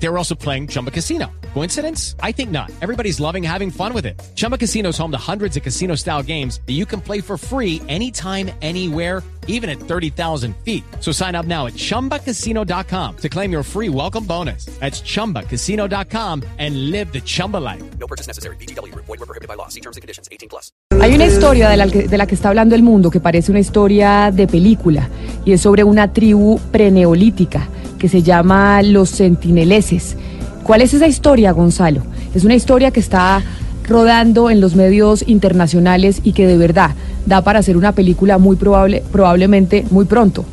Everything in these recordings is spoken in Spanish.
They were also playing Chumba Casino. Coincidence? I think not. Everybody's loving having fun with it. Chumba Casino is home to hundreds of casino style games that you can play for free anytime, anywhere, even at 30,000 feet. So sign up now at chumbacasino.com to claim your free welcome bonus. That's chumbacasino.com and live the Chumba life. No purchase necessary. BGW. Void were prohibited by law. See terms and conditions. 18 plus. Hay una historia de la, que, de la que está hablando el mundo que parece una historia de película y es sobre una tribu preneolítica que se llama los sentineleses. ¿Cuál es esa historia, Gonzalo? Es una historia que está rodando en los medios internacionales y que de verdad da para hacer una película muy probable, probablemente muy pronto.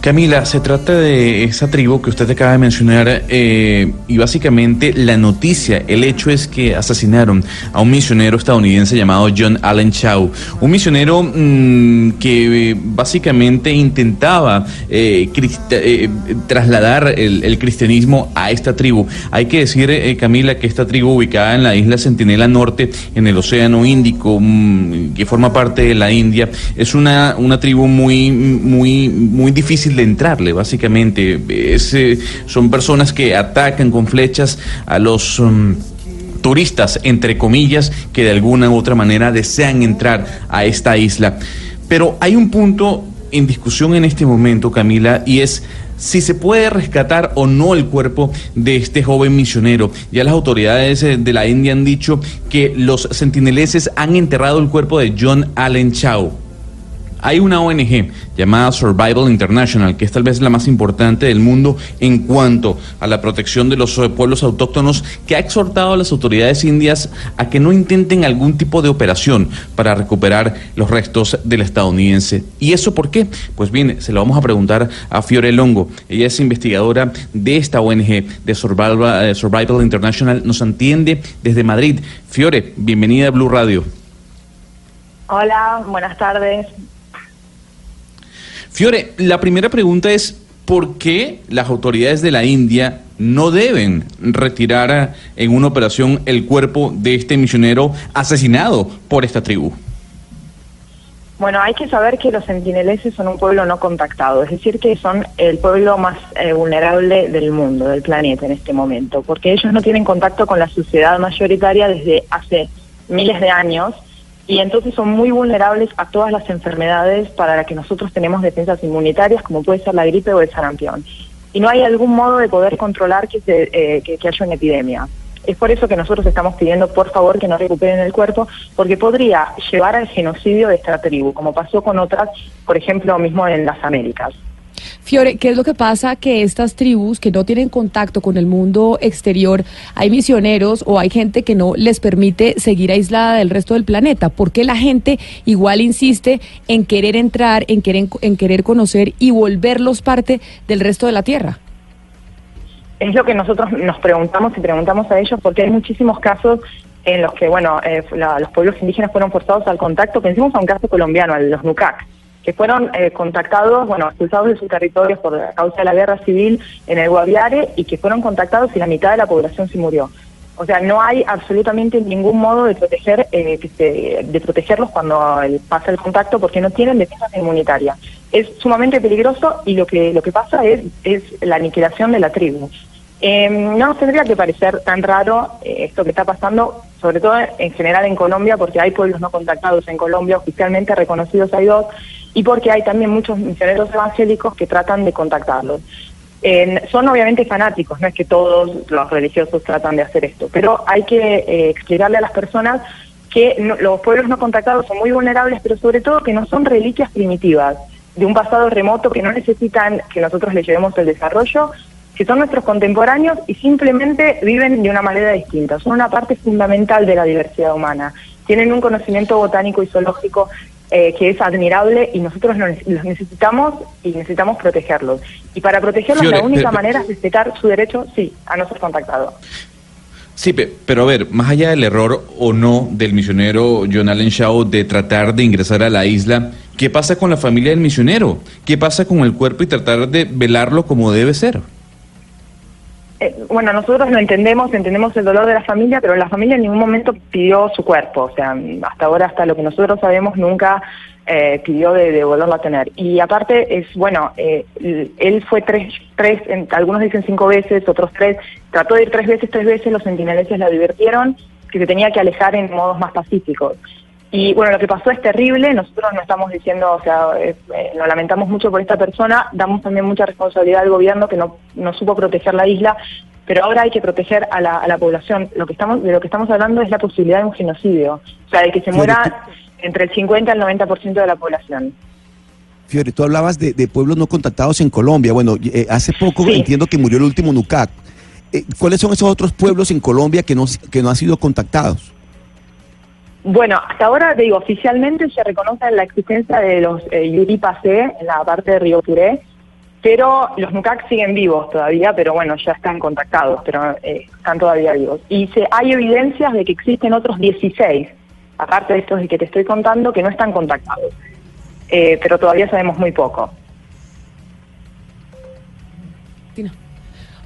Camila, se trata de esa tribu que usted acaba de mencionar eh, y básicamente la noticia, el hecho es que asesinaron a un misionero estadounidense llamado John Allen Chow, un misionero mm, que eh, básicamente intentaba eh, trasladar el, cristianismo a esta tribu. Hay que decir, Camila, que esta tribu ubicada en la isla Centinela Norte, en el Océano Índico, mm, que forma parte de la India, es una, una tribu muy, muy, muy difícil entrarle, básicamente. Eh, son personas que atacan con flechas a los... Um, turistas, entre comillas, que de alguna u otra manera desean entrar a esta isla. Pero hay un punto en discusión en este momento, Camila, y es si se puede rescatar o no el cuerpo de este joven misionero. Ya las autoridades eh, de la India han dicho que los sentineleses han enterrado el cuerpo de John Allen Chow. Hay una ONG llamada Survival International, que es tal vez la más importante del mundo en cuanto a la protección de los eh, pueblos autóctonos, que ha exhortado a las autoridades indias a que no intenten algún tipo de operación para recuperar los restos del estadounidense. ¿Y eso por qué? Pues bien, se lo vamos a preguntar a Fiore Longo. Ella es investigadora de esta ONG de Survival, uh, Survival International. Nos entiende desde Madrid. Fiore, bienvenida a Blue Radio. Hola, buenas tardes. Fiore, la primera pregunta es, ¿por qué las autoridades de la India no deben retirar en una operación el cuerpo de este misionero asesinado por esta tribu? Bueno, hay que saber que los sentineleses son un pueblo no contactado, es decir, que son el pueblo más eh, vulnerable del mundo, del planeta en este momento, porque ellos no tienen contacto con la sociedad mayoritaria desde hace miles de años y entonces son muy vulnerables a todas las enfermedades para las que nosotros tenemos defensas inmunitarias, como puede ser la gripe o el sarampión. Y no hay algún modo de poder controlar que, se, eh, haya una epidemia. Es por eso que nosotros estamos pidiendo, por favor, que no recuperen el cuerpo, porque podría llevar al genocidio de esta tribu, como pasó con otras, por ejemplo, mismo en las Américas. Fiore, ¿qué es lo que pasa? Que estas tribus que no tienen contacto con el mundo exterior, hay misioneros o hay gente que no les permite seguir aislada del resto del planeta. ¿Por qué la gente igual insiste en querer entrar, en querer, en querer conocer y volverlos parte del resto de la Tierra? Es lo que nosotros nos preguntamos y preguntamos a ellos porque hay muchísimos casos en los que, bueno, eh, la, los pueblos indígenas fueron forzados al contacto. Pensemos a un caso colombiano, a los NUCAC que fueron eh, contactados, bueno, expulsados de sus territorios por causa de la guerra civil en el Guaviare y que fueron contactados y la mitad de la población se murió. O sea, no hay absolutamente ningún modo de proteger eh, que de protegerlos cuando el, pasa el contacto porque no tienen defensa inmunitaria. Es sumamente peligroso y lo que lo que pasa es es la aniquilación de la tribu. Eh, no tendría que parecer tan raro eh, esto que está pasando, sobre todo en general en Colombia, porque hay pueblos no contactados en Colombia, oficialmente reconocidos hay dos, y porque hay también muchos misioneros evangélicos que tratan de contactarlos. Eh, son obviamente fanáticos, no es que todos los religiosos tratan de hacer esto, pero hay que eh, explicarle a las personas que los pueblos no contactados son muy vulnerables, pero sobre todo que no son reliquias primitivas de un pasado remoto que no necesitan que nosotros les llevemos el desarrollo, que son nuestros contemporáneos y simplemente viven de una manera distinta. Son una parte fundamental de la diversidad humana. Tienen un conocimiento botánico y zoológico eh, que es admirable y nosotros los necesitamos y necesitamos protegerlos. Y para protegerlos Fiore, la única pero- manera es respetar su derecho, sí, a no ser contactado. Sí, pe- pero a ver, más allá del error o no del misionero John Allen Shaw de tratar de ingresar a la isla, ¿qué pasa con la familia del misionero? ¿Qué pasa con el cuerpo y tratar de velarlo como debe ser? Eh, bueno, nosotros lo entendemos, entendemos el dolor de la familia, pero la familia en ningún momento pidió su cuerpo. O sea, hasta ahora, hasta lo que nosotros sabemos, nunca eh, pidió de, volverlo a tener. Y aparte, es bueno, eh, él fue tres, tres algunos dicen cinco veces, otros tres, trató de ir tres veces, tres veces, los sentineleses la divirtieron, que se tenía que alejar en modos más pacíficos. Y bueno, lo que pasó es terrible, nosotros no estamos diciendo, o sea, eh, eh, lo lamentamos mucho por esta persona, damos también mucha responsabilidad al gobierno que no, no supo proteger la isla, pero ahora hay que proteger a la, a la población. Lo que estamos, de lo que estamos hablando es la posibilidad de un genocidio, o sea, de que se muera entre el 50 y el 90% de la población. Fiore, tú hablabas de, pueblos no contactados en Colombia. Bueno, eh, hace poco entiendo que murió el último NUCAC. ¿Cuáles son esos otros pueblos en Colombia que no, que no han sido contactados? Bueno, hasta ahora, digo, oficialmente se reconoce la existencia de los eh, Yuripacé en la parte de Río Puré, pero los NUCAC siguen vivos todavía, pero bueno, ya están contactados, pero eh, están todavía vivos. Y se, hay evidencias de que existen otros 16, aparte de estos que te estoy contando, que no están contactados, eh, pero todavía sabemos muy poco.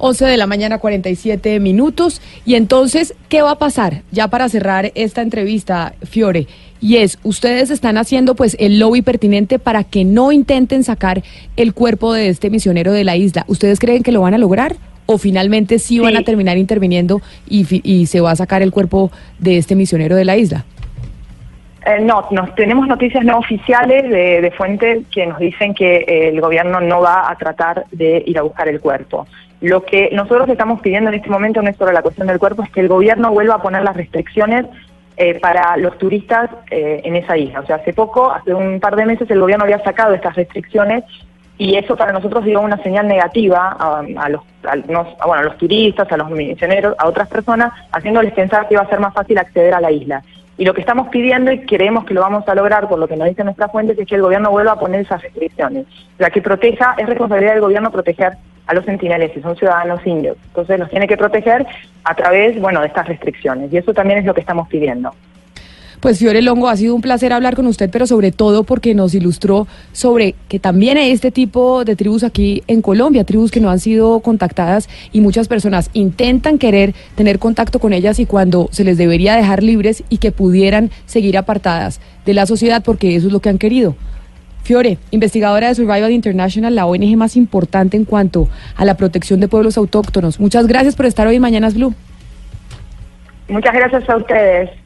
11 de la mañana, 47 minutos. Y entonces, ¿qué va a pasar? Ya para cerrar esta entrevista, Fiore, y es, ustedes están haciendo pues el lobby pertinente para que no intenten sacar el cuerpo de este misionero de la isla. ¿Ustedes creen que lo van a lograr? ¿O finalmente sí, van a terminar interviniendo y, y se va a sacar el cuerpo de este misionero de la isla? Eh, no, nos, tenemos noticias no oficiales de, de, fuentes que nos dicen que el gobierno no va a tratar de ir a buscar el cuerpo. Lo que nosotros estamos pidiendo en este momento no es solo la cuestión del cuerpo, es que el gobierno vuelva a poner las restricciones eh, para los turistas eh, en esa isla. O sea, hace poco, hace un par de meses, el gobierno había sacado estas restricciones y eso para nosotros dio una señal negativa a, los, bueno, a los turistas, a los misioneros, a otras personas, haciéndoles pensar que iba a ser más fácil acceder a la isla. Y lo que estamos pidiendo y creemos que lo vamos a lograr, por lo que nos dicen nuestras fuentes, es que el gobierno vuelva a poner esas restricciones. Sea, que proteja, es responsabilidad del gobierno proteger a los centineles, son ciudadanos indios. Entonces los tiene que proteger a través, bueno, de estas restricciones. Y eso también es lo que estamos pidiendo. Pues Fiore Longo, ha sido un placer hablar con usted, pero sobre todo porque nos ilustró sobre que también hay este tipo de tribus aquí en Colombia, tribus que no han sido contactadas y muchas personas intentan querer tener contacto con ellas y cuando se les debería dejar libres y que pudieran seguir apartadas de la sociedad porque eso es lo que han querido. Fiore, investigadora de Survival International, la ONG más importante en cuanto a la protección de pueblos autóctonos. Muchas gracias por estar hoy en Mañanas Blue. Muchas gracias a ustedes.